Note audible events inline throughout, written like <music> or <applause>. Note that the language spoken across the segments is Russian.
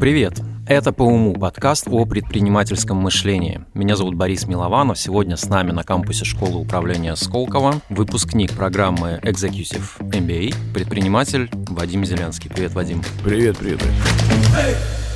Привет! Это «По уму» подкаст о предпринимательском мышлении. Меня зовут Борис Милованов. Сегодня с нами на кампусе школы управления Сколково выпускник программы Executive MBA, предприниматель Вадим Зеленский. Привет, Вадим. Привет, привет. привет.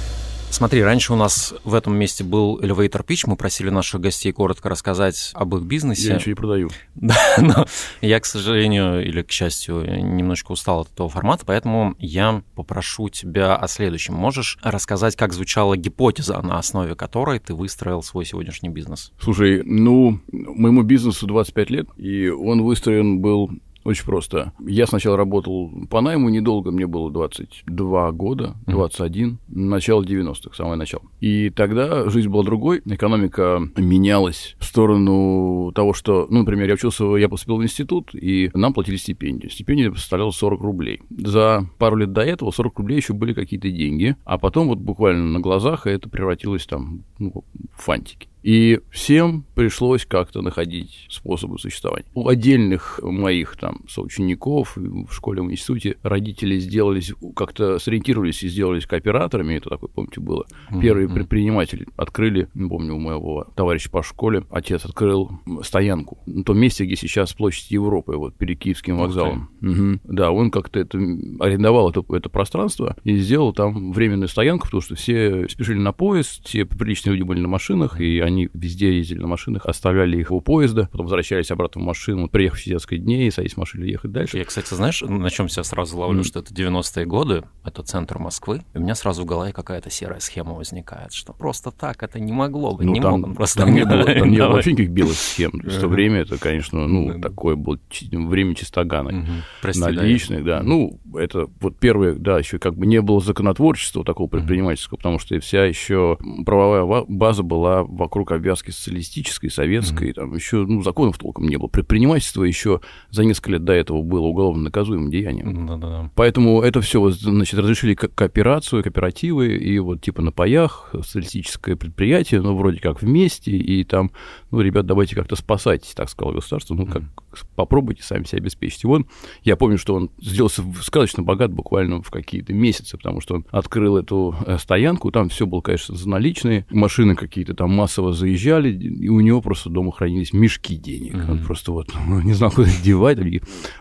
Смотри, раньше у нас в этом месте был elevator pitch, мы просили наших гостей коротко рассказать об их бизнесе. Я ничего не продаю. <laughs> Да, но я, к сожалению, или к счастью, немножко устал от этого формата, поэтому я попрошу тебя о следующем. Можешь рассказать, как звучала гипотеза, на основе которой ты выстроил свой сегодняшний бизнес? Слушай, ну, моему бизнесу 25 лет, и он выстроен был очень просто. Я сначала работал по найму недолго, мне было 22 года, 21, начало 90-х, самое начало. И тогда жизнь была другой, экономика менялась в сторону того, что, ну, например, я учился, я поступил в институт, и нам платили стипендию. Стипендия составляла 40 рублей. За пару лет до этого 40 рублей еще были какие-то деньги, а потом вот буквально на глазах это превратилось там ну, в фантики. И всем пришлось как-то находить способы существования. У отдельных моих там соучеников в школе, в институте родители сделались, как-то сориентировались и сделались кооператорами, это такое, помните, было. Первые mm-hmm. предприниматели открыли, помню, у моего товарища по школе, отец открыл стоянку на том месте, где сейчас площадь Европы, вот перед Киевским вокзалом. Okay. Угу. Да, он как-то это арендовал это, это пространство и сделал там временную стоянку, потому что все спешили на поезд, все приличные люди были на машинах, и они они везде ездили на машинах, оставляли их у поезда, потом возвращались обратно в машину, приехав в несколько дней, садись в машину и ехать дальше. Я, кстати, знаешь, на чем себя сразу ловлю, mm. что это 90-е годы, это центр Москвы, и у меня сразу в голове какая-то серая схема возникает, что просто так это не могло быть, ну, не там, мог он просто там не было, там не было вообще никаких белых схем. <laughs> В то время это, конечно, ну, такое было время чистогана. Наличных, да. Ну, это вот первое, да, еще как бы не было законотворчества такого предпринимательского, потому что вся еще правовая база была вокруг вокруг обвязки социалистической, советской, mm-hmm. там еще, ну, законов толком не было. Предпринимательство еще за несколько лет до этого было уголовно наказуемым деянием. Mm-hmm. Поэтому это все, значит, разрешили кооперацию, кооперативы, и вот типа на паях социалистическое предприятие, ну, вроде как вместе, и там, ну, ребят, давайте как-то спасать, так сказал государство, ну, как mm-hmm. попробуйте сами себя обеспечить. И он, я помню, что он сделался сказочно богат буквально в какие-то месяцы, потому что он открыл эту э, стоянку, там все было, конечно, за наличные, машины какие-то там массово заезжали, и у него просто дома хранились мешки денег. Mm-hmm. Он просто вот ну, не знал, куда девать.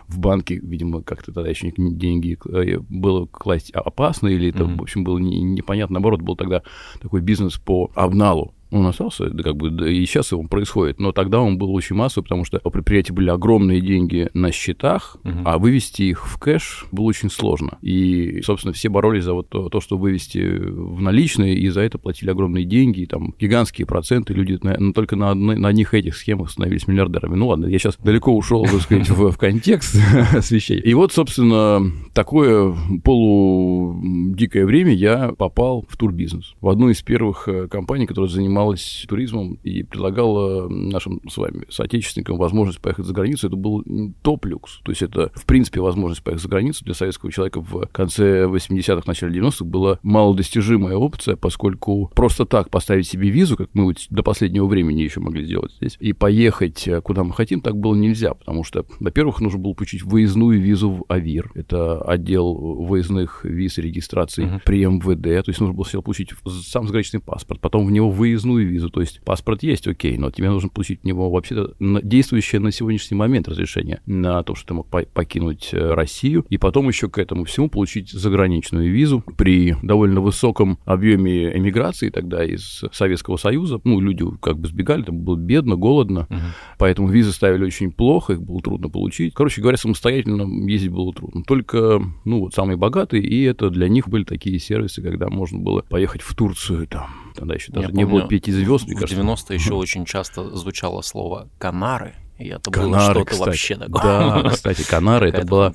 В банке, видимо, как-то тогда еще деньги э, было класть опасно, или это, mm-hmm. в общем, было непонятно. Наоборот, был тогда такой бизнес по обналу он остался, да, как бы, да, и сейчас он происходит. Но тогда он был очень массовый, потому что у предприятия были огромные деньги на счетах, угу. а вывести их в кэш было очень сложно. И, собственно, все боролись за вот то, то что вывести в наличные, и за это платили огромные деньги, и там гигантские проценты. Люди на, ну, только на, одной, на одних этих схемах становились миллиардерами. Ну ладно, я сейчас далеко ушел, так сказать, в, в контекст <laughs> освещения. И вот, собственно, такое полудикое время я попал в турбизнес. В одну из первых э, компаний, которая занималась занималась туризмом и предлагала нашим с вами соотечественникам возможность поехать за границу, это был топ-люкс. То есть это, в принципе, возможность поехать за границу для советского человека в конце 80-х, начале 90-х была малодостижимая опция, поскольку просто так поставить себе визу, как мы вот до последнего времени еще могли сделать здесь, и поехать э, куда мы хотим, так было нельзя, потому что, во-первых, нужно было получить выездную визу в АВИР, это отдел выездных виз и регистрации uh-huh. при МВД, то есть нужно было сначала получить сам заграничный паспорт, потом в него выездную проездную визу. То есть паспорт есть, окей, но тебе нужно получить в него вообще-то действующее на сегодняшний момент разрешение на то, что ты мог покинуть э, Россию, и потом еще к этому всему получить заграничную визу при довольно высоком объеме эмиграции тогда из Советского Союза. Ну, люди как бы сбегали, там было бедно, голодно, uh-huh. поэтому визы ставили очень плохо, их было трудно получить. Короче говоря, самостоятельно ездить было трудно. Только, ну, вот самые богатые, и это для них были такие сервисы, когда можно было поехать в Турцию, там, тогда еще даже Я не помню, было звезд, мне кажется. В 90-е еще очень часто звучало слово «Канары», и это Канары, что-то кстати. вообще такое. Да, кстати, Канары, это было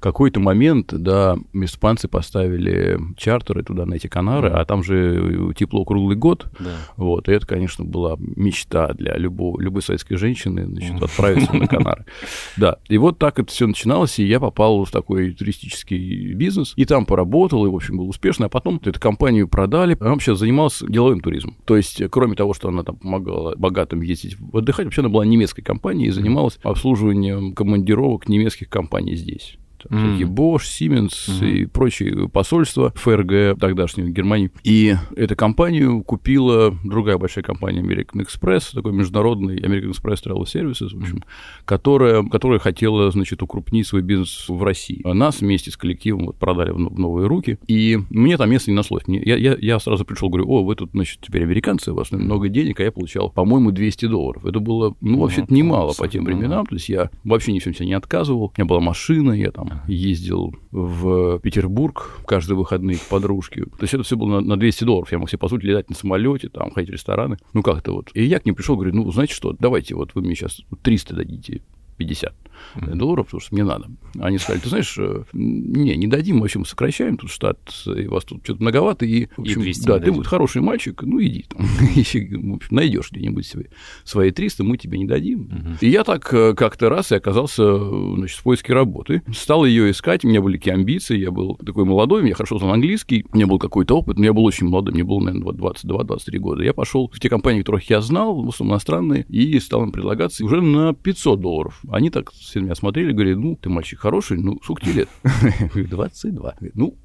какой-то момент, да, испанцы поставили чартеры туда на эти Канары, а там же тепло круглый год. Вот, и это, конечно, была мечта для любого, любой советской женщины, значит, отправиться на Канары. <laughs> Да, и вот так это все начиналось, и я попал в такой туристический бизнес, и там поработал, и, в общем, был успешно, а потом эту компанию продали, а он сейчас занимался деловым туризмом. То есть, кроме того, что она там помогала богатым ездить отдыхать, вообще она была немецкой компанией, и занималась обслуживанием командировок немецких компаний здесь. Mm. Всякие Bosch, Siemens mm-hmm. и прочие посольства ФРГ тогдашней Германии. И эту компанию купила другая большая компания American Express, такой международный American Express Travel Services, в общем, которая, которая хотела, значит, укрупнить свой бизнес в России. А нас вместе с коллективом вот продали в новые руки, и мне там место не нашлось. Мне, я, я, я сразу пришел, говорю, о, вы тут, значит, теперь американцы, у вас много денег, а я получал, по-моему, 200 долларов. Это было, ну, вообще-то немало по тем временам, то есть я вообще ни в чем себе не отказывал. У меня была машина, я там ездил в Петербург каждые выходные к подружке. То есть это все было на, на 200 долларов. Я мог себе, по сути, летать на самолете, там, ходить в рестораны. Ну, как-то вот. И я к ним пришел, говорю, ну, знаете что, давайте вот вы мне сейчас 300 дадите 50 долларов, потому что мне надо. Они сказали, ты знаешь, э, не, не дадим, в общем, сокращаем тут штат, и вас тут что-то многовато, и, в общем, и да, ты вот хороший мальчик, ну, иди там, <laughs> в общем, найдешь где-нибудь свои, свои 300, мы тебе не дадим. Угу. И я так э, как-то раз и оказался, значит, в поиске работы, стал ее искать, у меня были какие амбиции, я был такой молодой, я хорошо знал английский, у меня был какой-то опыт, но я был очень молодой, мне было, наверное, 22-23 года. Я пошел в те компании, которых я знал, в основном иностранные, и стал им предлагаться уже на 500 долларов. Они так все меня смотрели, говорили, ну, ты мальчик хороший, ну, сколько тебе лет? Я <laughs> говорю, 22. Ну,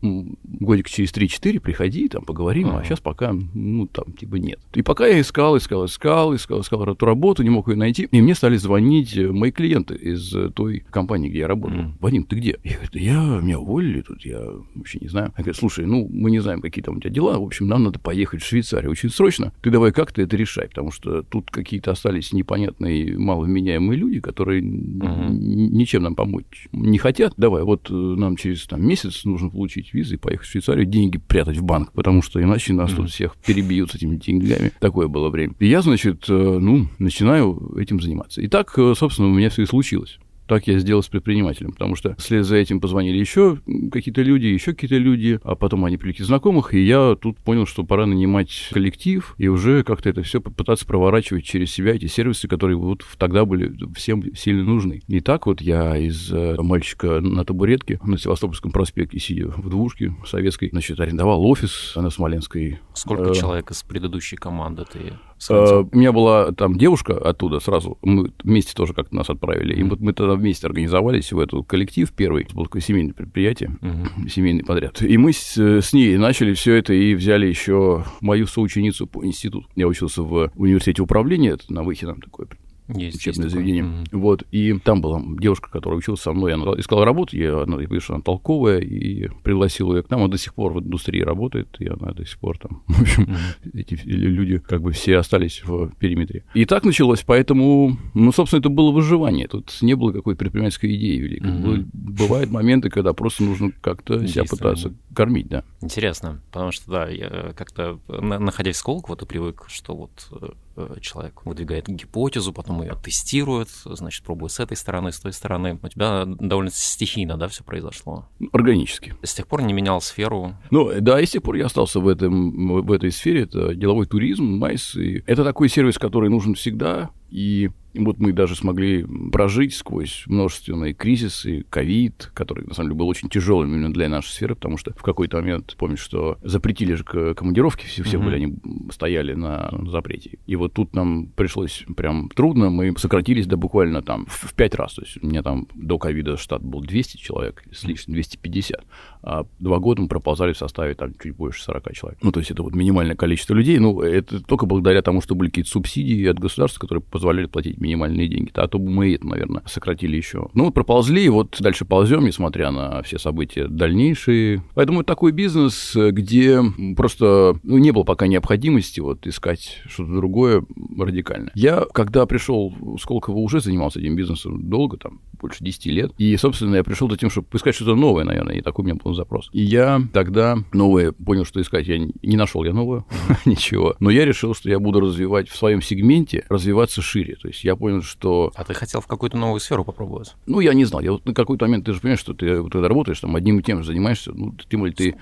годик через 3-4 приходи, там, поговорим, а сейчас пока, ну, там, типа, нет. И пока я искал, искал, искал, искал, искал эту работу, не мог ее найти, и мне стали звонить э, мои клиенты из э, той компании, где я работал. Вадим, ты где? Я говорю, я, меня уволили тут, я вообще не знаю. Я говорю, слушай, ну, мы не знаем, какие там у тебя дела, в общем, нам надо поехать в Швейцарию очень срочно. Ты давай как-то это решай, потому что тут какие-то остались непонятные, маловменяемые люди, которые ничем нам помочь не хотят, давай, вот э, нам через там, месяц нужно получить визы и поехать в Швейцарию, деньги прятать в банк, потому что иначе нас mm-hmm. тут всех перебьют с этими деньгами. Такое было время. И я, значит, э, ну, начинаю этим заниматься. И так, э, собственно, у меня все и случилось. Так я сделал с предпринимателем, потому что вслед за этим позвонили еще какие-то люди, еще какие-то люди, а потом они привлекли знакомых, и я тут понял, что пора нанимать коллектив и уже как-то это все попытаться проворачивать через себя, эти сервисы, которые вот тогда были всем сильно нужны. И так вот я из э, мальчика на табуретке на Севастопольском проспекте, сидя в двушке советской, значит, арендовал офис на Смоленской. Сколько э, человек из предыдущей команды ты Э, у меня была там девушка оттуда сразу, мы вместе тоже как-то нас отправили, и вот мы тогда вместе организовались в этот коллектив первый, это было такое семейное предприятие, <clears throat> семейный подряд, и мы с, с ней начали все это и взяли еще мою соученицу по институту. Я учился в университете управления, это на Выхином такое есть, учебное есть заведение. Mm-hmm. Вот, и там была девушка, которая училась со мной, она искала работу, я, она, я что она толковая, и пригласил ее к нам, она до сих пор в индустрии работает, и она до сих пор там, <laughs> в общем, mm-hmm. эти люди как бы все остались в периметре. И так началось, поэтому, ну, собственно, это было выживание, тут не было какой-то предпринимательской идеи великой. Mm-hmm. Бывают моменты, когда просто нужно как-то себя пытаться кормить, да. Интересно, потому что, да, я как-то, находясь в Сколково, ты привык, что вот э, Э, человек выдвигает гипотезу, потом ее тестирует, значит, пробует с этой стороны, с той стороны. У тебя довольно стихийно, да, все произошло? Органически. С тех пор не менял сферу? Ну, да, и с тех пор я остался в, этом, в этой сфере. Это деловой туризм, майс. И это такой сервис, который нужен всегда, и вот мы даже смогли прожить сквозь множественные кризисы, ковид, который, на самом деле, был очень тяжелым именно для нашей сферы, потому что в какой-то момент, помнишь, что запретили же командировки, все, все mm-hmm. были, они стояли на запрете. И вот тут нам пришлось прям трудно, мы сократились до буквально там в пять раз. То есть у меня там до ковида штат был 200 человек, с лишним 250, а два года мы проползали в составе там чуть больше 40 человек. Ну, то есть это вот минимальное количество людей, ну, это только благодаря тому, что были какие-то субсидии от государства, которые позволяли платить минимальные деньги. А то бы мы это, наверное, сократили еще. Ну, проползли, и вот дальше ползем, несмотря на все события дальнейшие. Поэтому это такой бизнес, где просто ну, не было пока необходимости вот искать что-то другое радикальное. Я, когда пришел в Сколково, уже занимался этим бизнесом долго, там, больше 10 лет. И, собственно, я пришел за тем, чтобы искать что-то новое, наверное, и такой у меня был запрос. И я тогда новое понял, что искать. Я не нашел я новое, <laughs> ничего. Но я решил, что я буду развивать в своем сегменте, развиваться шире. То есть я понял, что... А ты хотел в какую-то новую сферу попробовать? Ну, я не знал. Я вот на какой-то момент, ты же понимаешь, что ты, вот, когда работаешь, там, одним и тем же занимаешься, ну, ты, ты, ты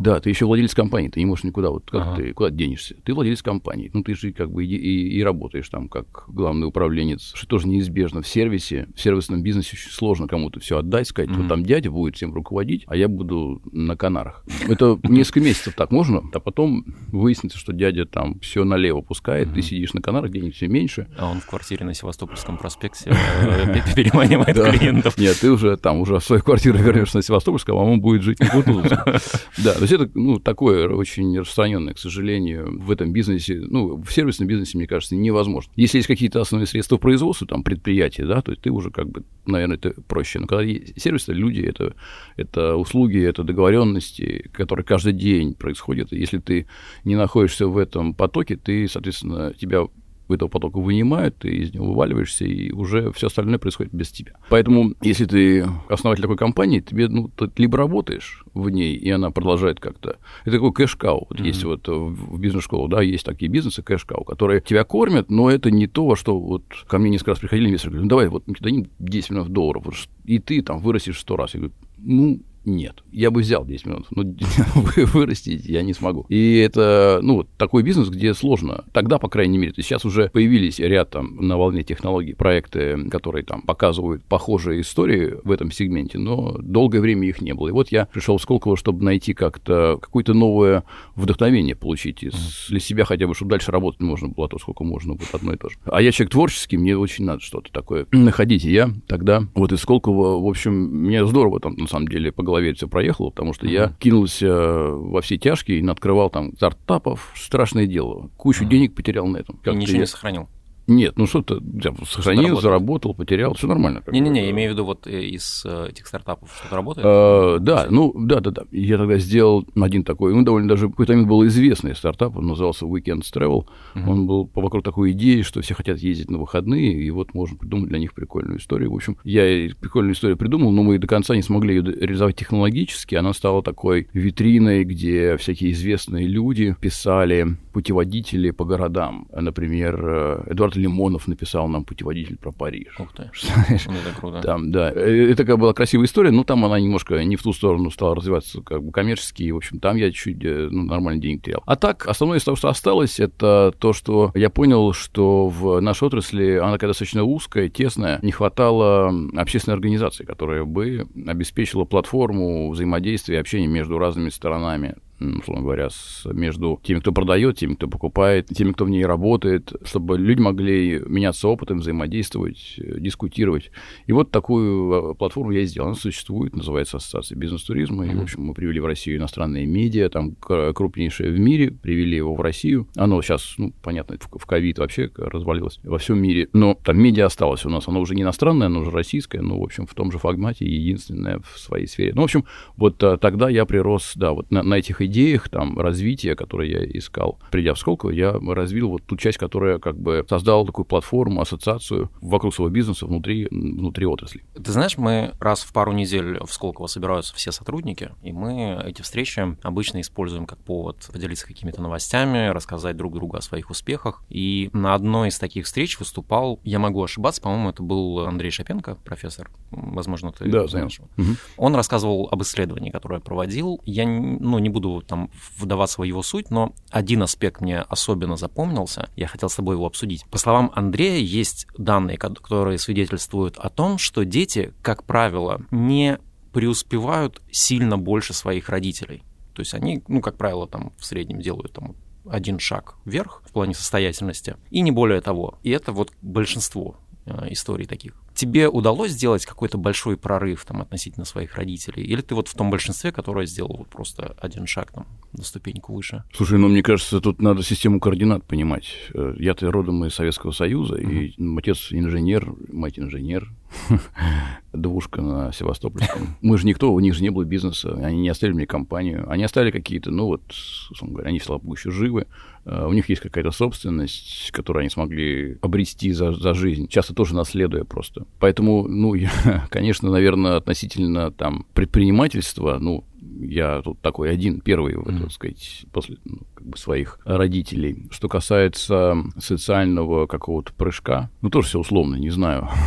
да, ты еще владелец компании, ты не можешь никуда, вот как ага. ты, куда денешься? Ты владелец компании, ну, ты же как бы и, и, и работаешь там как главный управленец, что тоже неизбежно в сервисе, в сервисном бизнесе очень сложно кому-то все отдать, сказать, mm-hmm. вот там дядя будет всем руководить, а я буду на Канарах. Это несколько месяцев так можно, а потом выяснится, что дядя там все налево пускает, mm-hmm. ты сидишь на Канарах, денег все меньше, А он в квартире на Севастопольском проспекте э, переманивает <laughs> клиентов. Нет, ты уже там уже в свою квартиру <laughs> вернешься на Севастопольском, а он будет жить в Бутузовском. <laughs> Да, то есть это ну, такое очень распространенное, к сожалению, в этом бизнесе, ну, в сервисном бизнесе, мне кажется, невозможно. Если есть какие-то основные средства производства, там, предприятия, да, то есть ты уже как бы, наверное, это проще. Но когда сервис, это люди, это, это услуги, это договоренности, которые каждый день происходят. Если ты не находишься в этом потоке, ты, соответственно, тебя потока вынимают, ты из него вываливаешься, и уже все остальное происходит без тебя. Поэтому, если ты основатель такой компании, тебе, ну, ты либо работаешь в ней, и она продолжает как-то... Это такой кэш-кау. Вот mm-hmm. есть вот в бизнес-школах, да, есть такие бизнесы, кэш-кау, которые тебя кормят, но это не то, что вот ко мне несколько раз приходили инвесторы, говорят, ну, давай, вот мы тебе дадим 10 миллионов долларов, и ты там вырастешь 100 раз. Я говорю, ну, нет. Я бы взял 10 минут, но <laughs> вырастить я не смогу. И это, ну, такой бизнес, где сложно. Тогда, по крайней мере, то сейчас уже появились ряд там на волне технологий проекты, которые там показывают похожие истории в этом сегменте, но долгое время их не было. И вот я пришел в Сколково, чтобы найти как-то какое-то новое вдохновение получить из, для себя хотя бы, чтобы дальше работать можно было, а то сколько можно, вот одно и то же. А я человек творческий, мне очень надо что-то такое находить. И я тогда вот из Сколково, в общем, мне здорово там, на самом деле, поговорить голове все проехало, потому что mm-hmm. я кинулся во все тяжкие и открывал там стартапов, страшное дело. Кучу mm-hmm. денег потерял на этом. Как и ничего я... не сохранил. Нет, ну что-то сохранил, заработал, потерял, все нормально. Не-не-не, я имею в виду вот э, из э, этих стартапов что-то работает? А, да, ну да, да, да. Я тогда сделал один такой, ну довольно даже какой-то момент был известный стартап, он назывался Weekend Travel. Uh-huh. Он был вокруг такой идеи, что все хотят ездить на выходные, и вот можно придумать для них прикольную историю. В общем, я прикольную историю придумал, но мы до конца не смогли ее реализовать технологически. Она стала такой витриной, где всякие известные люди писали путеводители по городам. Например, Эдуард Лимонов написал нам путеводитель про Париж. Ух ты, <laughs> Знаешь, это круто. Там, да. Э, это такая была красивая история, но там она немножко не в ту сторону стала развиваться как бы коммерчески, и, в общем, там я чуть э, ну, нормально денег терял. А так, основное из того, что осталось, это то, что я понял, что в нашей отрасли она такая достаточно узкая, тесная, не хватало общественной организации, которая бы обеспечила платформу взаимодействия и общения между разными сторонами условно говоря, с, между теми, кто продает, теми, кто покупает, теми, кто в ней работает, чтобы люди могли меняться опытом, взаимодействовать, э, дискутировать. И вот такую э, платформу я сделал. Она существует, называется Ассоциация бизнес-туризма. И, в общем, мы привели в Россию иностранные медиа, там крупнейшее в мире, привели его в Россию. Оно сейчас, ну, понятно, в ковид вообще развалилось во всем мире. Но там медиа осталось у нас. Оно уже не иностранное, оно уже российское, но, в общем, в том же формате единственное в своей сфере. Ну, в общем, вот э, тогда я прирос, да, вот на, на этих идеях там развития, которые я искал, придя в Сколково, я развил вот ту часть, которая как бы создала такую платформу, ассоциацию вокруг своего бизнеса внутри, внутри отрасли. Ты знаешь, мы раз в пару недель в Сколково собираются все сотрудники, и мы эти встречи обычно используем как повод поделиться какими-то новостями, рассказать друг другу о своих успехах. И на одной из таких встреч выступал, я могу ошибаться, по-моему, это был Андрей Шапенко, профессор, возможно, ты да, знаешь. Угу. Он рассказывал об исследовании, которое проводил. Я ну, не буду там вдаваться в его суть, но один аспект мне особенно запомнился, я хотел с тобой его обсудить. По словам Андрея, есть данные, которые свидетельствуют о том, что дети, как правило, не преуспевают сильно больше своих родителей. То есть они, ну, как правило, там в среднем делают там один шаг вверх в плане состоятельности, и не более того. И это вот большинство э, историй таких тебе удалось сделать какой-то большой прорыв там относительно своих родителей? Или ты вот в том большинстве, которое сделал вот просто один шаг там на ступеньку выше? Слушай, ну мне кажется, тут надо систему координат понимать. Э, я-то родом из Советского Союза, mm-hmm. и ну, отец инженер, мать инженер, <laughs> двушка на Севастопольском. Мы же никто, у них же не было бизнеса, они не оставили мне компанию, они оставили какие-то, ну вот, условно говоря, они, слава богу, еще живы, э, у них есть какая-то собственность, которую они смогли обрести за, за жизнь, часто тоже наследуя просто. Поэтому, ну, я, <laughs> конечно, наверное, относительно там предпринимательства, ну, я тут такой один, первый, mm. так сказать, после ну, как бы своих родителей. Что касается социального какого-то прыжка, ну, тоже все условно, не знаю. <laughs>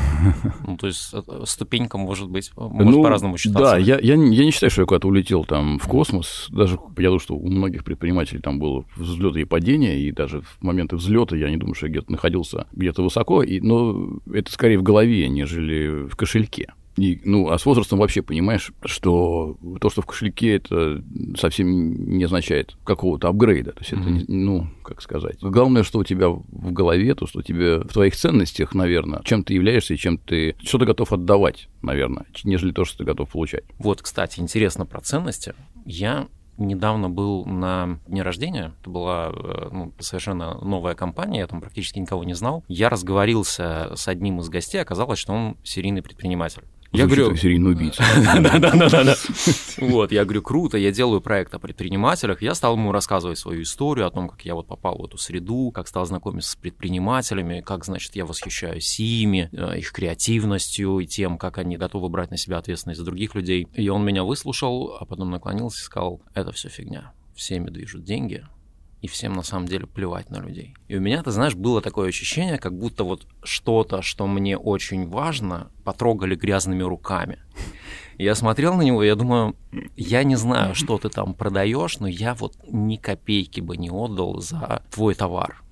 Ну, то есть э, ступенька может быть, может ну, по-разному считаться. Да, я, я, я не считаю, что я куда-то улетел там в космос. Даже я думаю, что у многих предпринимателей там было взлеты и падения, и даже в моменты взлета я не думаю, что я где-то находился где-то высоко, и, но это скорее в голове, нежели в кошельке. И, ну, а с возрастом вообще понимаешь, что то, что в кошельке, это совсем не означает какого-то апгрейда. То есть это, не, ну, как сказать. Главное, что у тебя в голове, то, что у тебя в твоих ценностях, наверное, чем ты являешься и чем ты, что ты готов отдавать, наверное, нежели то, что ты готов получать. Вот, кстати, интересно про ценности. Я недавно был на дне рождения. Это была э, ну, совершенно новая компания, я там практически никого не знал. Я разговорился с одним из гостей, оказалось, что он серийный предприниматель. Я говорю, серийный убийца. <laughs> Да-да-да. <laughs> Вот, я говорю, круто, я делаю проект о предпринимателях. Я стал ему рассказывать свою историю о том, как я вот попал в эту среду, как стал знакомиться с предпринимателями, как, значит, я восхищаюсь ими, э, их креативностью и тем, как они готовы брать на себя ответственность за других людей. И он меня выслушал, а потом наклонился и сказал, это все фигня. Всеми движут деньги, и всем на самом деле плевать на людей. И у меня, ты знаешь, было такое ощущение, как будто вот что-то, что мне очень важно, потрогали грязными руками. Я смотрел на него, я думаю, я не знаю, что ты там продаешь, но я вот ни копейки бы не отдал за твой товар.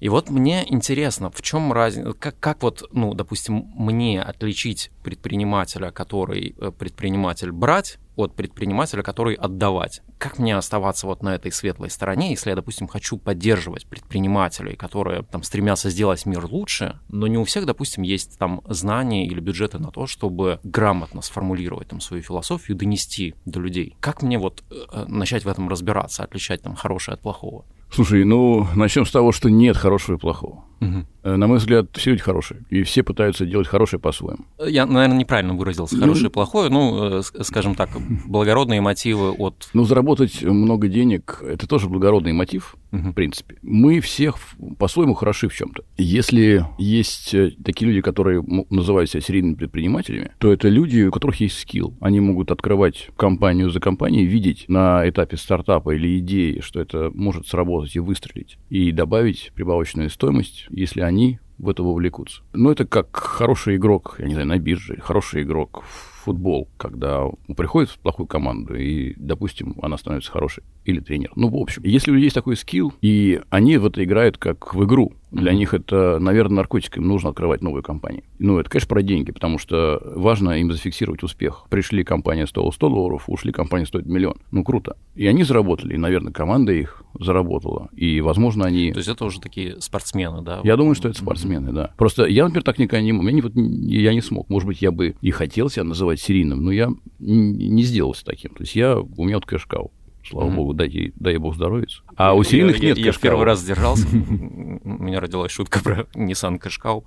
И вот мне интересно, в чем разница, как, как вот, ну, допустим, мне отличить предпринимателя, который э, предприниматель брать, от предпринимателя, который отдавать. Как мне оставаться вот на этой светлой стороне, если я, допустим, хочу поддерживать предпринимателей, которые там стремятся сделать мир лучше, но не у всех, допустим, есть там знания или бюджеты на то, чтобы грамотно сформулировать там свою философию, донести до людей. Как мне вот э, начать в этом разбираться, отличать там хорошее от плохого? Слушай, ну, начнем с того, что нет хорошего и плохого. Угу. На мой взгляд, все люди хорошие, и все пытаются делать хорошее по-своему. Я, наверное, неправильно выразился. Хорошее и плохое, ну, э, скажем так, <laughs> благородные мотивы от... Ну, заработать много денег – это тоже благородный мотив, угу. в принципе. Мы всех по-своему хороши в чем то Если есть э, такие люди, которые называют себя серийными предпринимателями, то это люди, у которых есть скилл. Они могут открывать компанию за компанией, видеть на этапе стартапа или идеи, что это может сработать и выстрелить, и добавить прибавочную стоимость если они в это вовлекутся. Но это как хороший игрок, я не знаю, на бирже, хороший игрок в футбол, когда приходит в плохую команду, и, допустим, она становится хорошей, или тренер. Ну, в общем, если у людей есть такой скилл, и они в это играют как в игру, для mm-hmm. них это, наверное, наркотик, им нужно открывать новые компании. Ну, это, конечно, про деньги, потому что важно им зафиксировать успех. Пришли, компания стоила 100 долларов, ушли, компания стоит миллион. Ну, круто. И они заработали, и, наверное, команда их заработала. И, возможно, они... То есть это уже такие спортсмены, да? Я думаю, что это спортсмены, mm-hmm. да. Просто я, например, так никогда не. Я не, я не смог. Может быть, я бы и хотел себя называть серийным, но я не сделался таким. То есть я, у меня вот кэшкау. Слава mm-hmm. богу, дай, дай бог здоровья. А у серийных я, нет Я, я в первый раз сдержался. <laughs> У меня родилась шутка про Nissan Qashqai.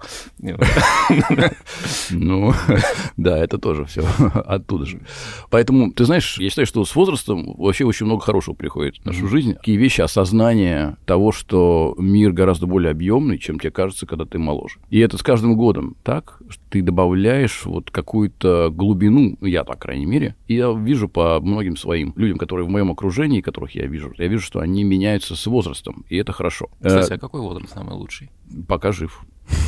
Ну, <laughs> да, это тоже все <laughs> оттуда же. Поэтому, ты знаешь, я считаю, что с возрастом вообще очень много хорошего приходит в нашу жизнь. Такие вещи, осознание того, что мир гораздо более объемный, чем тебе кажется, когда ты моложе. И это с каждым годом так, что ты добавляешь вот какую-то глубину, я по крайней мере, и я вижу по многим своим людям, которые в моем окружении, окружении, которых я вижу, я вижу, что они меняются с возрастом, и это хорошо. Кстати, а какой возраст самый лучший? Пока жив.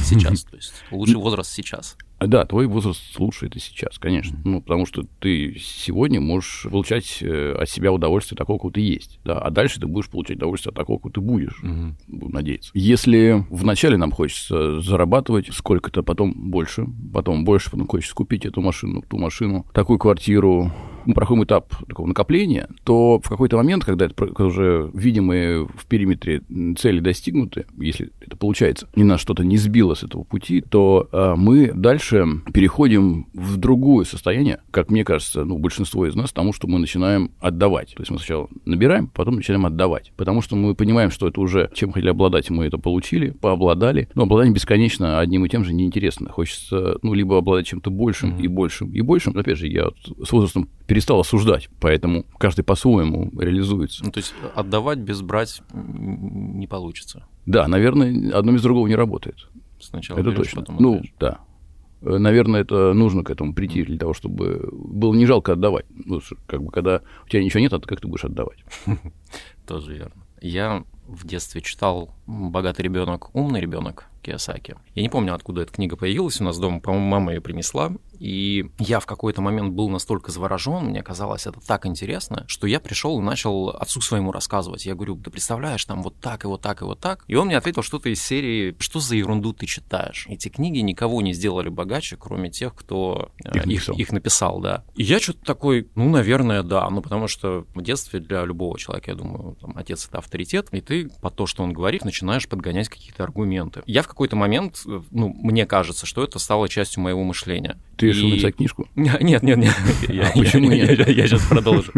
Сейчас, <laughs> то есть лучший возраст сейчас. Да, твой возраст лучше это сейчас, конечно. Ну, потому что ты сегодня можешь получать э, от себя удовольствие такого, какого ты есть. Да, а дальше ты будешь получать удовольствие от такого, какого ты будешь, угу. буду надеяться. Если вначале нам хочется зарабатывать сколько-то, потом больше, потом больше, потом хочется купить эту машину, ту машину, такую квартиру, мы проходим этап такого накопления, то в какой-то момент, когда это уже видимые в периметре цели достигнуты, если это получается, ни нас что-то не сбило с этого пути, то а, мы дальше переходим в другое состояние, как мне кажется, ну, большинство из нас, тому, что мы начинаем отдавать. То есть мы сначала набираем, потом начинаем отдавать. Потому что мы понимаем, что это уже, чем хотели обладать, мы это получили, пообладали. Но обладание бесконечно одним и тем же неинтересно. Хочется, ну, либо обладать чем-то большим mm-hmm. и большим и большим. Опять же, я вот с возрастом перестал осуждать, поэтому каждый по-своему реализуется. Ну, то есть отдавать без брать не получится. Да, наверное, одно без другого не работает. Сначала это берешь, точно. потом ну, да. Наверное, это нужно к этому прийти для того, чтобы было не жалко отдавать. Ну, как бы, когда у тебя ничего нет, а как ты будешь отдавать? <laughs> Тоже верно. Я в детстве читал «Богатый ребенок, умный ребенок» Киосаки. Я не помню, откуда эта книга появилась у нас дома, по-моему, мама ее принесла. И я в какой-то момент был настолько заворожен, мне казалось это так интересно, что я пришел и начал отцу своему рассказывать. Я говорю, ты представляешь, там вот так и вот так и вот так. И он мне ответил что-то из серии, что за ерунду ты читаешь? Эти книги никого не сделали богаче, кроме тех, кто э, их, написал. их, их написал, да. И я что-то такой, ну, наверное, да, ну, потому что в детстве для любого человека, я думаю, там, отец это авторитет, и ты по то, что он говорит, начинаешь подгонять какие-то аргументы. Я в какой-то момент, э, ну, мне кажется, что это стало частью моего мышления. Ты решил и... написать книжку? <laughs> Нет, нет, нет. <laughs> <laughs> Почему нет? Я сейчас продолжу.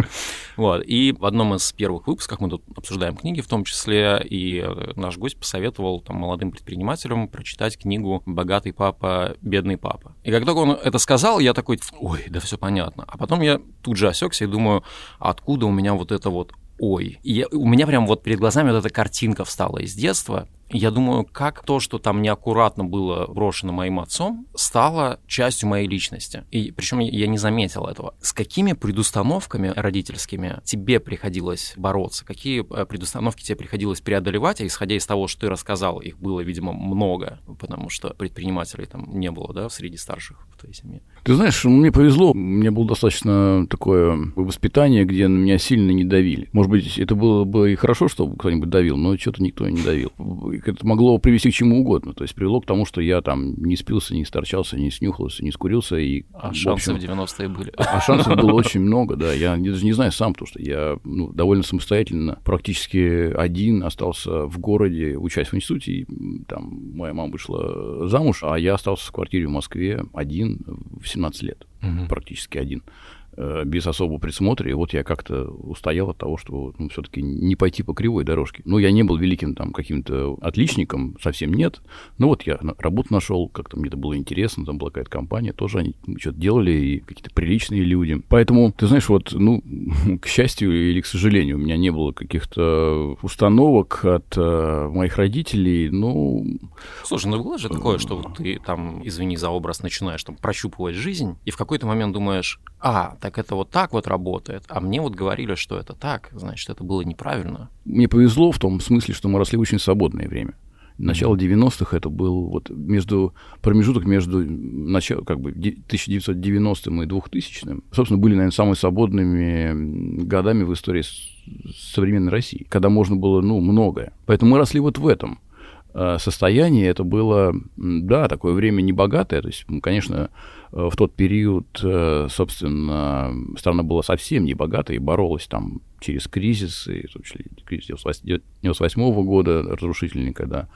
Вот. И в одном из первых выпусков мы тут обсуждаем книги в том числе, и наш гость посоветовал там, молодым предпринимателям прочитать книгу «Богатый папа, бедный папа». И как только он это сказал, я такой, ой, да все понятно. А потом я тут же осекся и думаю, откуда у меня вот это вот ой. И я, у меня прям вот перед глазами вот эта картинка встала из детства, я думаю, как то, что там неаккуратно было брошено моим отцом, стало частью моей личности. И причем я не заметил этого. С какими предустановками родительскими тебе приходилось бороться? Какие э, предустановки тебе приходилось преодолевать? Исходя из того, что ты рассказал, их было, видимо, много, потому что предпринимателей там не было, да, среди старших в твоей семье. Ты знаешь, мне повезло, у меня было достаточно такое воспитание, где на меня сильно не давили. Может быть, это было бы и хорошо, чтобы кто-нибудь давил, но что-то никто не давил это могло привести к чему угодно. То есть привело к тому, что я там не спился, не сторчался, не снюхался, не скурился. И, а шансы в 90-е были. А шансов было <laughs> очень много, да. Я даже не знаю сам, потому что я ну, довольно самостоятельно, практически один остался в городе, учась в институте. И, там моя мама вышла замуж, а я остался в квартире в Москве один в 17 лет, угу. практически один. Э, без особого присмотра, и вот я как-то устоял от того, что ну, все-таки не пойти по кривой дорожке. Ну, я не был великим там каким-то отличником, совсем нет, но вот я работу нашел, как-то мне это было интересно, там была какая-то компания, тоже они что-то делали, и какие-то приличные люди. Поэтому, ты знаешь, вот, ну, <laughs> к счастью или к сожалению, у меня не было каких-то установок от э, моих родителей, ну... Слушай, ну было же такое, что ты там, извини за образ, начинаешь там прощупывать жизнь, и в какой-то момент думаешь, а, так это вот так вот работает, а мне вот говорили, что это так, значит, это было неправильно. Мне повезло в том смысле, что мы росли в очень свободное время. Начало 90-х это был вот между промежуток между начало, как бы 1990 и 2000 собственно, были, наверное, самыми свободными годами в истории современной России, когда можно было, ну, многое. Поэтому мы росли вот в этом. Э, состояние это было, да, такое время небогатое. То есть, конечно, в тот период, э, собственно, страна была совсем небогатая и боролась там через кризис, и в том числе кризис 98 года разрушительный, когда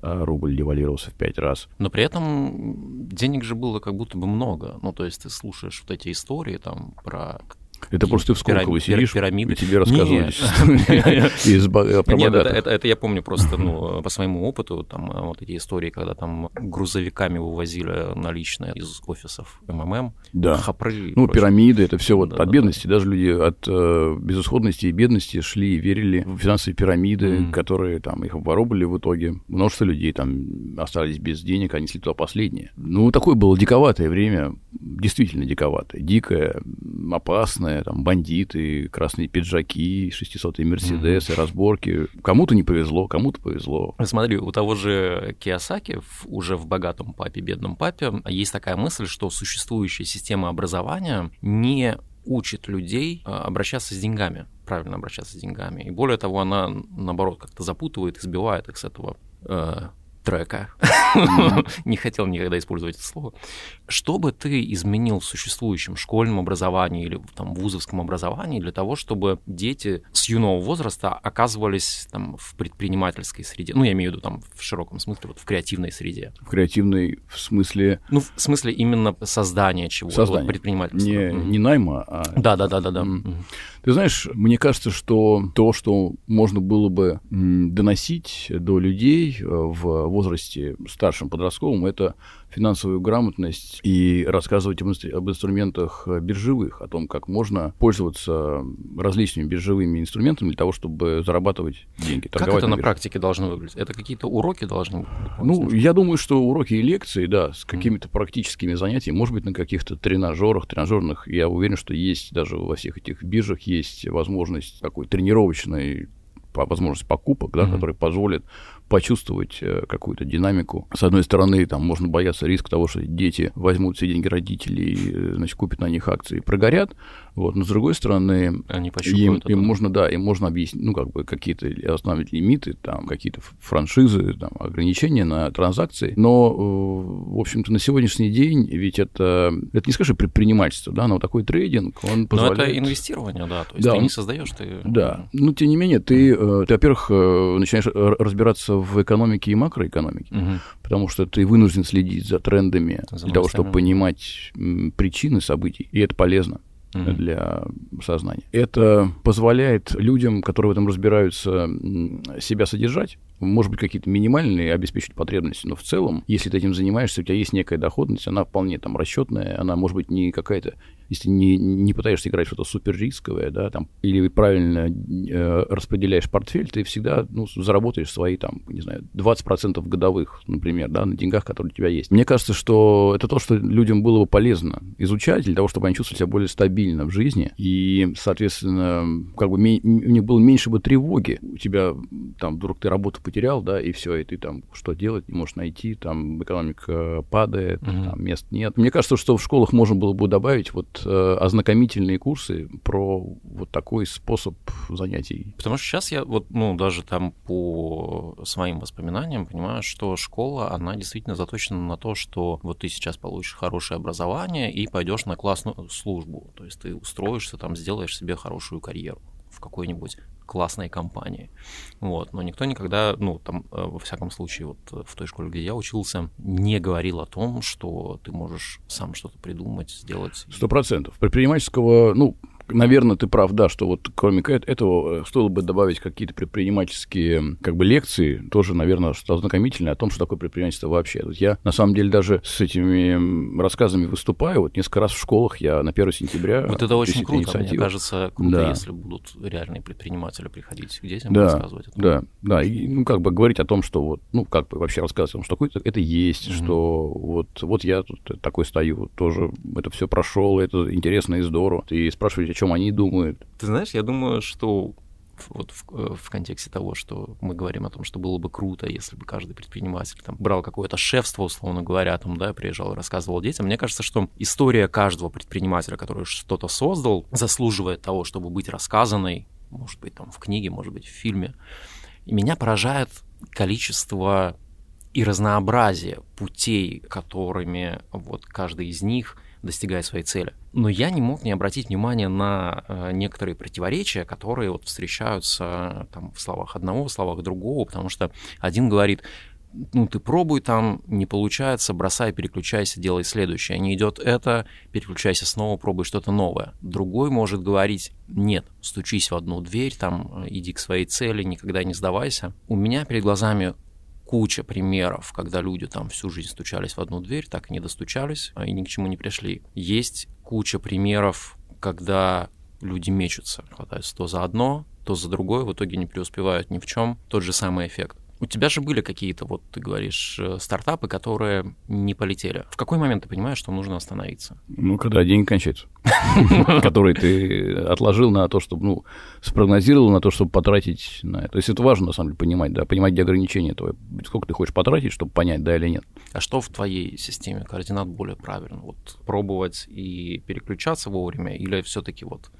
рубль девальвировался в пять раз. Но при этом денег же было как будто бы много. Ну, то есть ты слушаешь вот эти истории там про это просто ты в Сколково сидишь, пирамиды. и тебе рассказывали из Нет, это я помню просто ну, по своему опыту, там э, вот эти истории, когда там грузовиками вывозили наличные из офисов МММ, да. хапры. Ну, пирамиды, это все вот от бедности, даже люди от э, безысходности и бедности шли и верили в финансовые пирамиды, которые там их обворовывали в итоге. Множество людей там остались без денег, они туда последние. Ну, такое было диковатое время, действительно диковатое, дикое, опасное, разные, там, бандиты, красные пиджаки, 600-е Мерседесы, mm-hmm. разборки. Кому-то не повезло, кому-то повезло. Смотри, у того же Киосаки, уже в «Богатом папе, бедном папе», есть такая мысль, что существующая система образования не учит людей а, обращаться с деньгами, правильно обращаться с деньгами. И более того, она, наоборот, как-то запутывает, избивает их с этого э, трека. <laughs> Не хотел никогда использовать это слово. Что бы ты изменил в существующем школьном образовании или там, вузовском образовании для того, чтобы дети с юного возраста оказывались там, в предпринимательской среде? Ну, я имею в виду там в широком смысле, вот в креативной среде. В креативной в смысле... Ну, в смысле именно создания чего-то, Создание. Вот, предпринимательства. Не, не найма, а... Да-да-да-да. Ты знаешь, мне кажется, что то, что можно было бы доносить до людей э, в возрасте старшем подростковом, это финансовую грамотность и рассказывать об инструментах э, биржевых, о том, как можно пользоваться различными биржевыми инструментами для того, чтобы зарабатывать деньги. Как это на, на практике должно выглядеть? Это какие-то уроки должны быть? Ну, я думаю, что уроки и лекции, да, с какими-то практическими занятиями, может быть, на каких-то тренажерах, тренажерных, я уверен, что есть даже во всех этих биржах есть возможность такой тренировочной возможность покупок, да, mm-hmm. которые позволят почувствовать э, какую-то динамику. С одной стороны, там можно бояться риска того, что дети возьмут все деньги родителей, э, значит, купят на них акции и прогорят. Вот. Но с другой стороны, Они им, им можно, да, им можно объяснить, ну, как бы какие-то остановить лимиты, там, какие-то франшизы, там, ограничения на транзакции. Но, э, в общем-то, на сегодняшний день ведь это, это не скажешь предпринимательство, да, но такой трейдинг, он позволяет... Но это инвестирование, да, то есть да, ты не создаешь, ты... Да, ну, тем не менее, ты, ты во-первых, начинаешь разбираться в экономике и макроэкономике, угу. потому что ты вынужден следить за трендами за для того, чтобы понимать причины событий, и это полезно mm для сознания. Это позволяет людям, которые в этом разбираются, себя содержать, может быть, какие-то минимальные обеспечить потребности, но в целом, если ты этим занимаешься, у тебя есть некая доходность, она вполне там расчетная, она может быть не какая-то если не, не пытаешься играть что-то супер рисковое, да, там, или правильно э, распределяешь портфель, ты всегда, ну, заработаешь свои, там, не знаю, 20% годовых, например, да, на деньгах, которые у тебя есть. Мне кажется, что это то, что людям было бы полезно изучать для того, чтобы они чувствовали себя более стабильно в жизни, и, соответственно, как бы у них было меньше бы тревоги. У тебя, там, вдруг ты работу потерял, да, и все, и ты там что делать не можешь найти, там, экономика падает, угу. там, мест нет. Мне кажется, что в школах можно было бы добавить вот э, ознакомительные курсы про вот такой способ занятий. Потому что сейчас я вот, ну, даже там по своим воспоминаниям понимаю, что школа, она действительно заточена на то, что вот ты сейчас получишь хорошее образование и пойдешь на классную службу. То есть ты устроишься там, сделаешь себе хорошую карьеру в какой-нибудь классной компании. Вот. Но никто никогда, ну, там, э, во всяком случае, вот э, в той школе, где я учился, не говорил о том, что ты можешь сам что-то придумать, сделать. Сто процентов. Предпринимательского, ну, наверное, ты прав, да, что вот кроме этого э, стоило бы добавить какие-то предпринимательские как бы лекции, тоже, наверное, что ознакомительные о том, что такое предпринимательство вообще. Вот я, на самом деле, даже с этими рассказами выступаю. Вот несколько раз в школах я на 1 сентября... Вот это очень круто, инициатива. мне кажется, круто, да. если будут реальные предприниматели приходить к детям да, рассказывать о том. Да, да, и, ну, как бы говорить о том, что вот, ну, как бы вообще рассказывать о том, что такое это есть, mm-hmm. что вот, вот я тут такой стою, тоже это все прошел, это интересно и здорово. И спрашивать, чем они думают. Ты знаешь, я думаю, что вот в, э, в контексте того, что мы говорим о том, что было бы круто, если бы каждый предприниматель там брал какое-то шефство, условно говоря, там, да, приезжал и рассказывал детям. Мне кажется, что история каждого предпринимателя, который что-то создал, заслуживает того, чтобы быть рассказанной, может быть, там в книге, может быть, в фильме. И меня поражает количество и разнообразие путей, которыми вот каждый из них – достигая своей цели. Но я не мог не обратить внимание на э, некоторые противоречия, которые вот встречаются там, в словах одного, в словах другого, потому что один говорит, ну, ты пробуй там, не получается, бросай, переключайся, делай следующее. Не идет это, переключайся снова, пробуй что-то новое. Другой может говорить, нет, стучись в одну дверь, там, иди к своей цели, никогда не сдавайся. У меня перед глазами куча примеров, когда люди там всю жизнь стучались в одну дверь, так и не достучались а, и ни к чему не пришли. Есть куча примеров, когда люди мечутся, хватаются то за одно, то за другое, в итоге не преуспевают ни в чем. Тот же самый эффект. У тебя же были какие-то, вот ты говоришь, э, стартапы, которые не полетели. В какой момент ты понимаешь, что нужно остановиться? Ну, когда деньги кончаются, <laughs> которые ты отложил на то, чтобы, ну, спрогнозировал на то, чтобы потратить на это. То есть это важно, на самом деле, понимать, да, понимать, где ограничения твои, сколько ты хочешь потратить, чтобы понять, да или нет. А что в твоей системе координат более правильно? Вот пробовать и переключаться вовремя или все-таки вот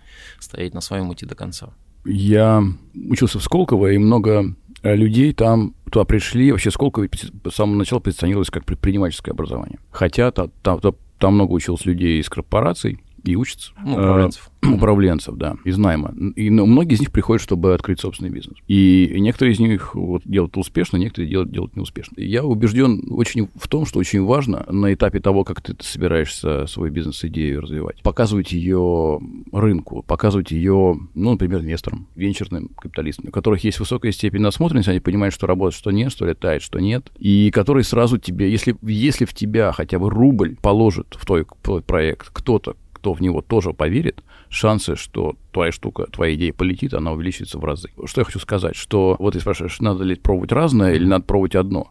стоять на своем идти до конца? Я учился в Сколково, и много людей там туда пришли. Вообще Сколково с самого начала позиционировалось как предпринимательское образование. Хотя там, там, там много училось людей из корпораций и учатся. Ну, управленцев. <clears throat> управленцев, да, из найма. И ну, многие из них приходят, чтобы открыть собственный бизнес. И некоторые из них вот, делают успешно, некоторые делают, делают неуспешно. Я убежден очень в том, что очень важно на этапе того, как ты собираешься свою бизнес-идею развивать, показывать ее рынку, показывать ее, ну, например, инвесторам, венчурным капиталистам, у которых есть высокая степень насмотренности, они понимают, что работает, что нет, что летает, что нет, и которые сразу тебе, если, если в тебя хотя бы рубль положит в твой проект кто-то, кто в него тоже поверит, шансы, что твоя штука, твоя идея полетит, она увеличится в разы. Что я хочу сказать, что вот ты спрашиваешь, надо ли пробовать разное или надо пробовать одно.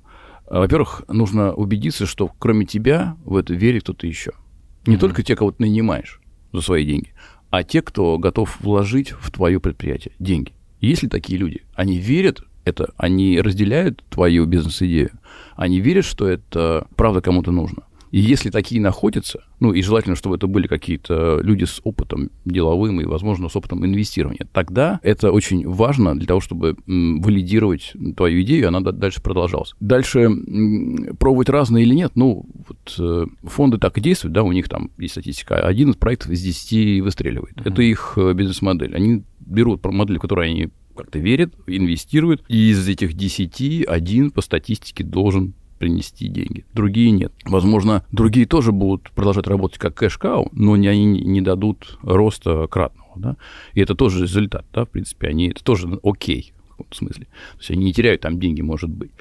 Во-первых, нужно убедиться, что кроме тебя в это верит кто-то еще. Не mm-hmm. только те, кого ты нанимаешь за свои деньги, а те, кто готов вложить в твое предприятие деньги. И если такие люди, они верят это, они разделяют твою бизнес-идею, они верят, что это правда кому-то нужно. И если такие находятся, ну и желательно, чтобы это были какие-то люди с опытом деловым и, возможно, с опытом инвестирования, тогда это очень важно для того, чтобы валидировать твою идею, и она дальше продолжалась. Дальше пробовать разные или нет, ну, вот э, фонды так и действуют, да, у них там есть статистика, один из проектов из 10 выстреливает. Mm-hmm. Это их э, бизнес-модель. Они берут модель, в которой они как-то верят, инвестируют, и из этих 10 один по статистике должен принести деньги. Другие нет. Возможно, другие тоже будут продолжать работать как кэш-кау, но они не дадут роста кратного. Да? И это тоже результат, да, в принципе, они, это тоже окей в каком-то смысле. То есть они не теряют там деньги, может быть.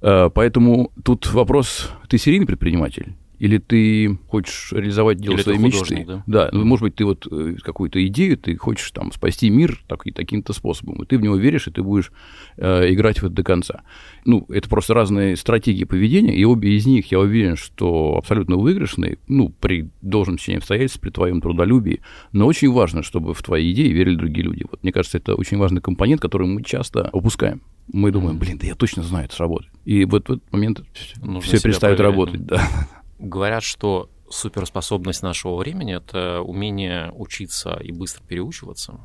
Э, поэтому тут вопрос, ты серийный предприниматель или ты хочешь реализовать дело или своей мечты. Да, да ну, может быть, ты вот э, какую-то идею, ты хочешь там спасти мир так, и таким-то способом, и ты в него веришь, и ты будешь э, играть в это до конца. Ну, это просто разные стратегии поведения, и обе из них, я уверен, что абсолютно выигрышные, ну, при должном течении обстоятельств, при твоем трудолюбии, но очень важно, чтобы в твои идеи верили другие люди. Вот мне кажется, это очень важный компонент, который мы часто упускаем. Мы думаем, блин, да я точно знаю, это сработает. И вот в этот момент Нужно все перестает работать. Да. Говорят, что суперспособность нашего времени — это умение учиться и быстро переучиваться.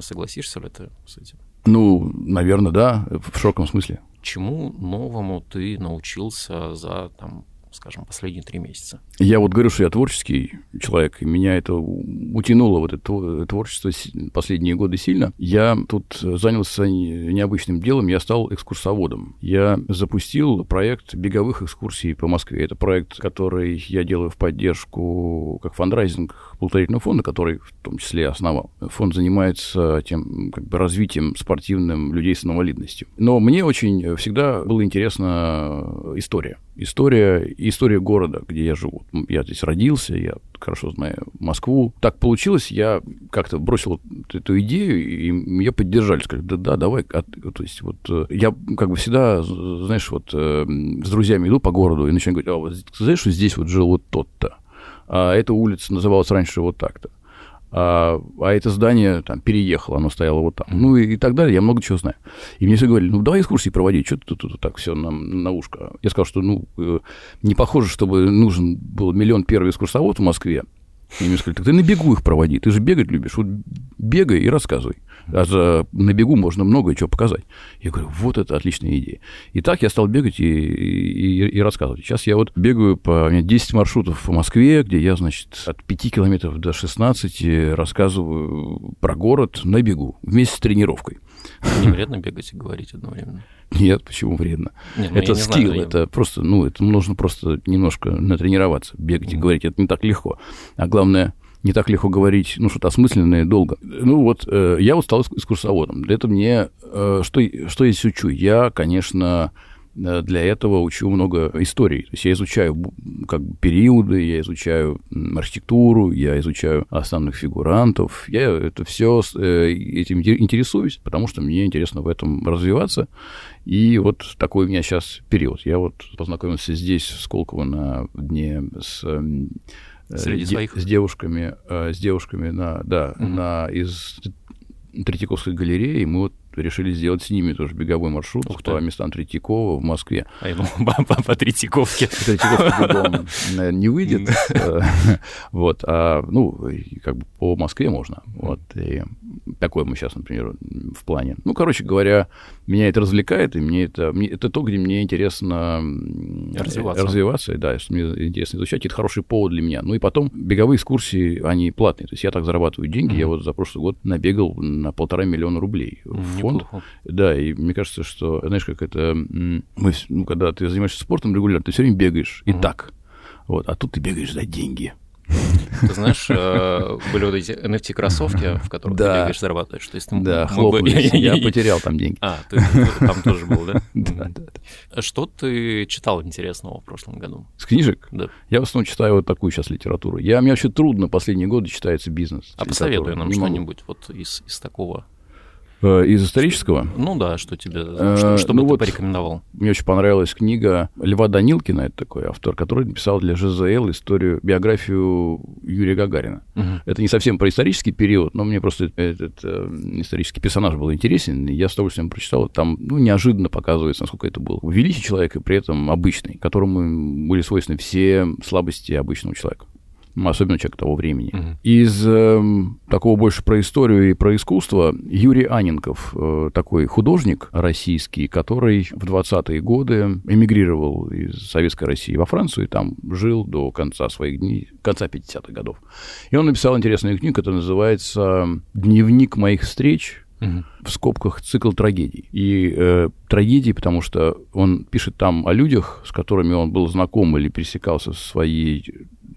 Согласишься ли ты с этим? Ну, наверное, да, в широком смысле. Чему новому ты научился за там, скажем, последние три месяца? Я вот говорю, что я творческий человек, и меня это утянуло, вот это творчество последние годы сильно. Я тут занялся необычным делом, я стал экскурсоводом. Я запустил проект беговых экскурсий по Москве. Это проект, который я делаю в поддержку как фандрайзинг благотворительного фонда, который в том числе основал. Фонд занимается тем как бы, развитием спортивным людей с инвалидностью. Но мне очень всегда была интересна история. История, история города, где я живу. Я здесь родился, я хорошо знаю Москву. Так получилось, я как-то бросил эту идею, и меня поддержали, сказали, да, да, давай. А, то есть вот э, я как бы всегда, знаешь, вот э, с друзьями иду по городу и начинаю говорить, а вот знаешь, что здесь вот жил вот тот-то а эта улица называлась раньше вот так-то. А, а это здание там переехало, оно стояло вот там. Ну и, и так далее, я много чего знаю. И мне все говорили, ну давай экскурсии проводить, что ты тут, тут так все на, на ушко. Я сказал, что ну э, не похоже, чтобы нужен был миллион первый экскурсовод в Москве, и мне сказали, так ты на бегу их проводи, ты же бегать любишь, вот бегай и рассказывай. А за, на бегу можно много чего показать. Я говорю, вот это отличная идея. И так я стал бегать и, и, и рассказывать. Сейчас я вот бегаю по... У меня 10 маршрутов в Москве, где я, значит, от 5 километров до 16 рассказываю про город на бегу вместе с тренировкой. Не вредно бегать и говорить одновременно? Нет, почему вредно? Нет, ну, это скилл, знаю, это я... просто, ну, это нужно просто немножко натренироваться. Бегать и говорить, это не так легко. А главное, не так легко говорить, ну, что-то осмысленное долго. Ну, вот э, я вот стал экскурсоводом. Для этого мне... Э, что, что я здесь учу? Я, конечно, для этого учу много историй. То есть я изучаю как бы периоды, я изучаю архитектуру, я изучаю основных фигурантов. Я это все э, этим интересуюсь, потому что мне интересно в этом развиваться. И вот такой у меня сейчас период. Я вот познакомился здесь, в Сколково, на дне с э, Среди своих? с девушками, с девушками на, да, угу. на, из Третьяковской галереи. Мы вот решили сделать с ними тоже беговой маршрут Ух по местам Третьякова в Москве. А я думал, <laughs> по, по Третьяковке. Третьяковка бегом, <laughs> наверное, не выйдет. <laughs> Вот, а, ну, как бы по Москве можно. Вот, и такое мы сейчас, например, в плане. Ну, короче говоря, меня это развлекает, и мне это, мне, это то, где мне интересно развиваться. развиваться, и да, что мне интересно изучать, это хороший повод для меня. Ну, и потом беговые экскурсии, они платные, то есть я так зарабатываю деньги, mm-hmm. я вот за прошлый год набегал на полтора миллиона рублей в фонд. Неплохо. Да, и мне кажется, что, знаешь, как это, мы, ну, когда ты занимаешься спортом регулярно, ты все время бегаешь, и так. Вот, а тут ты бегаешь за деньги. Ты знаешь, э, были вот эти NFT-кроссовки, в которых да. ты бегаешь, зарабатываешь. То есть, да, хлопнулись. Бы... <laughs> Я потерял там деньги. А, ты там тоже был, <laughs> да? Да, да. Что ты читал интересного в прошлом году? С книжек? Да. Я в основном читаю вот такую сейчас литературу. Я, мне вообще трудно последние годы читается бизнес. А посоветуй нам что-нибудь вот из, из такого из исторического? Ну да, что тебе, э, что, что ну бы вот ты порекомендовал? Мне очень понравилась книга Льва Данилкина, это такой автор, который написал для ЖЗЛ историю, биографию Юрия Гагарина. Угу. Это не совсем про исторический период, но мне просто этот э, исторический персонаж был интересен, и я с удовольствием прочитал. Там ну, неожиданно показывается, насколько это был великий человек и при этом обычный, которому были свойственны все слабости обычного человека особенно человек того времени. Угу. Из э, такого больше про историю и про искусство Юрий Аненков, э, такой художник российский, который в 20-е годы эмигрировал из Советской России во Францию и там жил до конца своих дней, конца 50-х годов. И он написал интересную книгу, которая называется «Дневник моих встреч в скобках цикл трагедий. И э, трагедии, потому что он пишет там о людях, с которыми он был знаком или пересекался в своей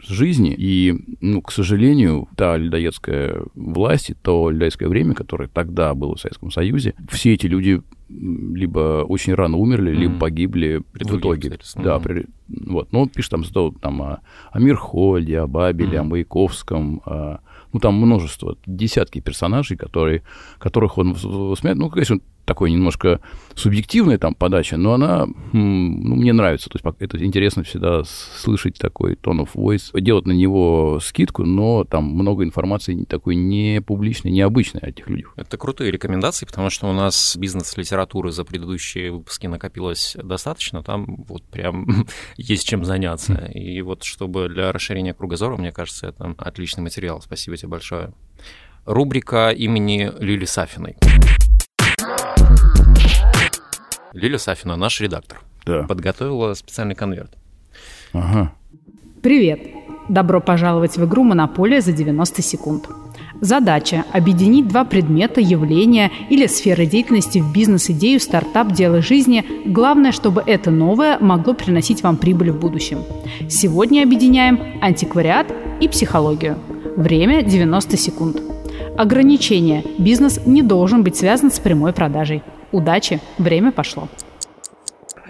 жизни. И, ну, к сожалению, та людоедская власть, то людоедское время, которое тогда было в Советском Союзе, все эти люди либо очень рано умерли, mm-hmm. либо погибли при в итоге. Да, при, вот. Но он пишет там, там о, о Мирхольде, о Бабеле, mm-hmm. о Маяковском, о, ну, там множество, десятки персонажей, которые, которых он вспоминает. Ну, конечно, такой немножко субъективная там подача, но она ну, мне нравится. То есть это интересно всегда слышать такой tone of voice, делать на него скидку, но там много информации такой не публичной, необычной о этих людях. Это крутые рекомендации, потому что у нас бизнес-литературы за предыдущие выпуски накопилось достаточно, там вот прям <laughs> есть чем заняться. И вот чтобы для расширения кругозора, мне кажется, это отличный материал. Спасибо тебе большое. Рубрика имени Лили Сафиной. Лиля Сафина, наш редактор, да. подготовила специальный конверт. Ага. Привет! Добро пожаловать в игру «Монополия за 90 секунд». Задача – объединить два предмета, явления или сферы деятельности в бизнес-идею, стартап, дело жизни. Главное, чтобы это новое могло приносить вам прибыль в будущем. Сегодня объединяем антиквариат и психологию. Время – 90 секунд. Ограничение. Бизнес не должен быть связан с прямой продажей. Удачи, время пошло.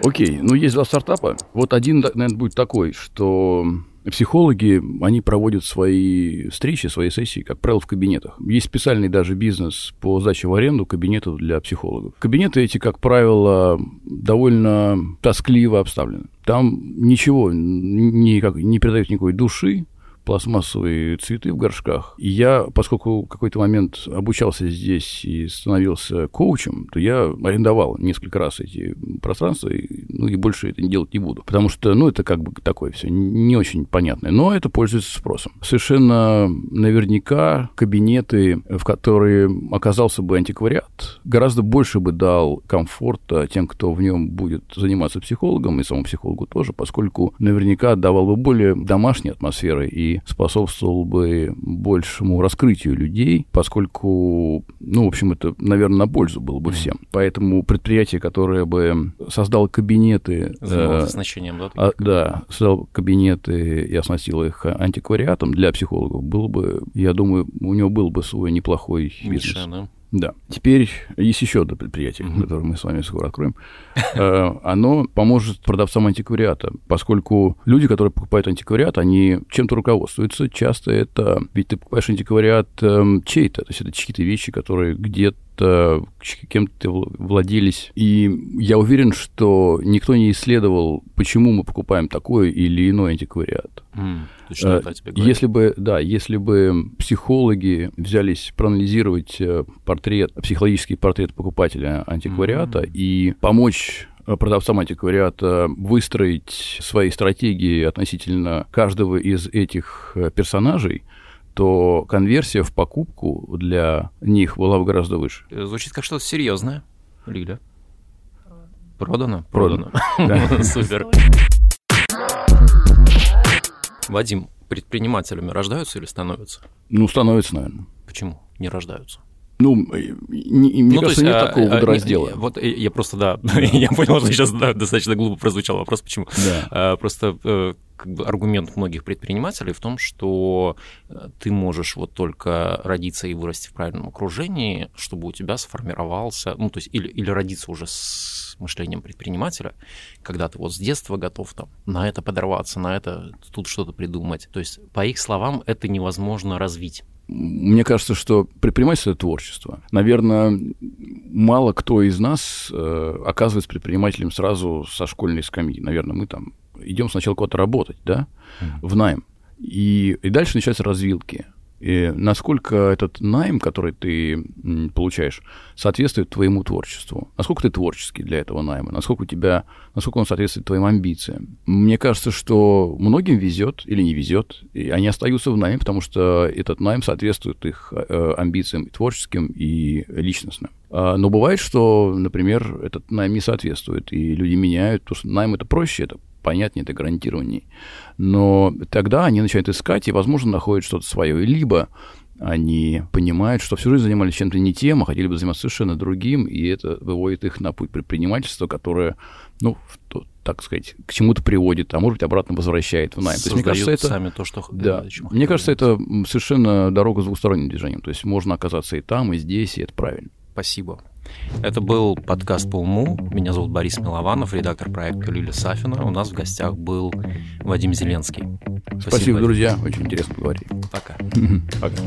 Окей, ну есть два стартапа. Вот один, наверное, будет такой, что психологи, они проводят свои встречи, свои сессии, как правило, в кабинетах. Есть специальный даже бизнес по сдаче в аренду кабинетов для психологов. Кабинеты эти, как правило, довольно тоскливо обставлены. Там ничего не, как, не передает никакой души, пластмассовые цветы в горшках. И я, поскольку в какой-то момент обучался здесь и становился коучем, то я арендовал несколько раз эти пространства, и, ну и больше это делать не буду. Потому что, ну, это как бы такое все не очень понятное. Но это пользуется спросом. Совершенно наверняка кабинеты, в которые оказался бы антиквариат, гораздо больше бы дал комфорта тем, кто в нем будет заниматься психологом, и самому психологу тоже, поскольку наверняка давал бы более домашней атмосферы и способствовал бы большему раскрытию людей, поскольку, ну, в общем, это, наверное, на пользу было бы всем. Поэтому предприятие, которое бы создало кабинеты... Э, оснащением, да? А, да, создал кабинеты и оснастил их антиквариатом для психологов, было бы, я думаю, у него был бы свой неплохой бизнес. Миша, да? Да. Теперь есть еще одно предприятие, mm-hmm. которое мы с вами скоро откроем. Э, оно поможет продавцам антиквариата, поскольку люди, которые покупают антиквариат, они чем-то руководствуются. Часто это... Ведь ты покупаешь антиквариат эм, чей-то, то есть это чьи-то вещи, которые где-то кем-то владелись. И я уверен, что никто не исследовал, почему мы покупаем такой или иной антиквариат. Mm. Что если бы, да, если бы психологи взялись проанализировать э, портрет, психологический портрет покупателя антиквариата mm-hmm. и помочь э, продавцам антиквариата выстроить свои стратегии относительно каждого из этих э, персонажей, то конверсия в покупку для них была бы гораздо выше. Звучит как что-то серьезное, Лиля. Продано? Продано. <laughs> <laughs> Супер. Вадим, предпринимателями рождаются или становятся? Ну, становятся, наверное. Почему не рождаются? Ну, не, мне ну, кажется, есть, нет а, такого а, водораздела. Вот я просто, да, <laughs> я понял, что сейчас да, достаточно глупо прозвучал вопрос, почему. Да. А, просто э, как бы аргумент многих предпринимателей в том, что э, ты можешь вот только родиться и вырасти в правильном окружении, чтобы у тебя сформировался, ну, то есть или, или родиться уже с мышлением предпринимателя, когда ты вот с детства готов там на это подорваться, на это тут что-то придумать. То есть, по их словам, это невозможно развить мне кажется, что предпринимательство – это творчество. Наверное, мало кто из нас э, оказывается предпринимателем сразу со школьной скамьи. Наверное, мы там идем сначала куда-то работать, да, в найм. И, и дальше начинаются развилки. И насколько этот найм, который ты получаешь, соответствует твоему творчеству? Насколько ты творческий для этого найма? Насколько у тебя, насколько он соответствует твоим амбициям? Мне кажется, что многим везет или не везет, и они остаются в найме, потому что этот найм соответствует их э, амбициям и творческим, и личностным. А, но бывает, что, например, этот найм не соответствует, и люди меняют, потому что найм это проще, это понятнее, это гарантированнее. Но тогда они начинают искать и, возможно, находят что-то свое. Либо они понимают, что всю жизнь занимались чем-то не тем, а хотели бы заниматься совершенно другим, и это выводит их на путь предпринимательства, которое, ну, так сказать, к чему-то приводит, а может быть, обратно возвращает в найм. То есть, мне кажется, это... сами то, что да. Мне кажется, это совершенно дорога с двусторонним движением. То есть можно оказаться и там, и здесь, и это правильно. Спасибо. Это был подкаст «По уму». Меня зовут Борис Милованов, редактор проекта Люля Сафина. У нас в гостях был Вадим Зеленский. Спасибо, Спасибо друзья. Очень интересно поговорить. Пока. Пока.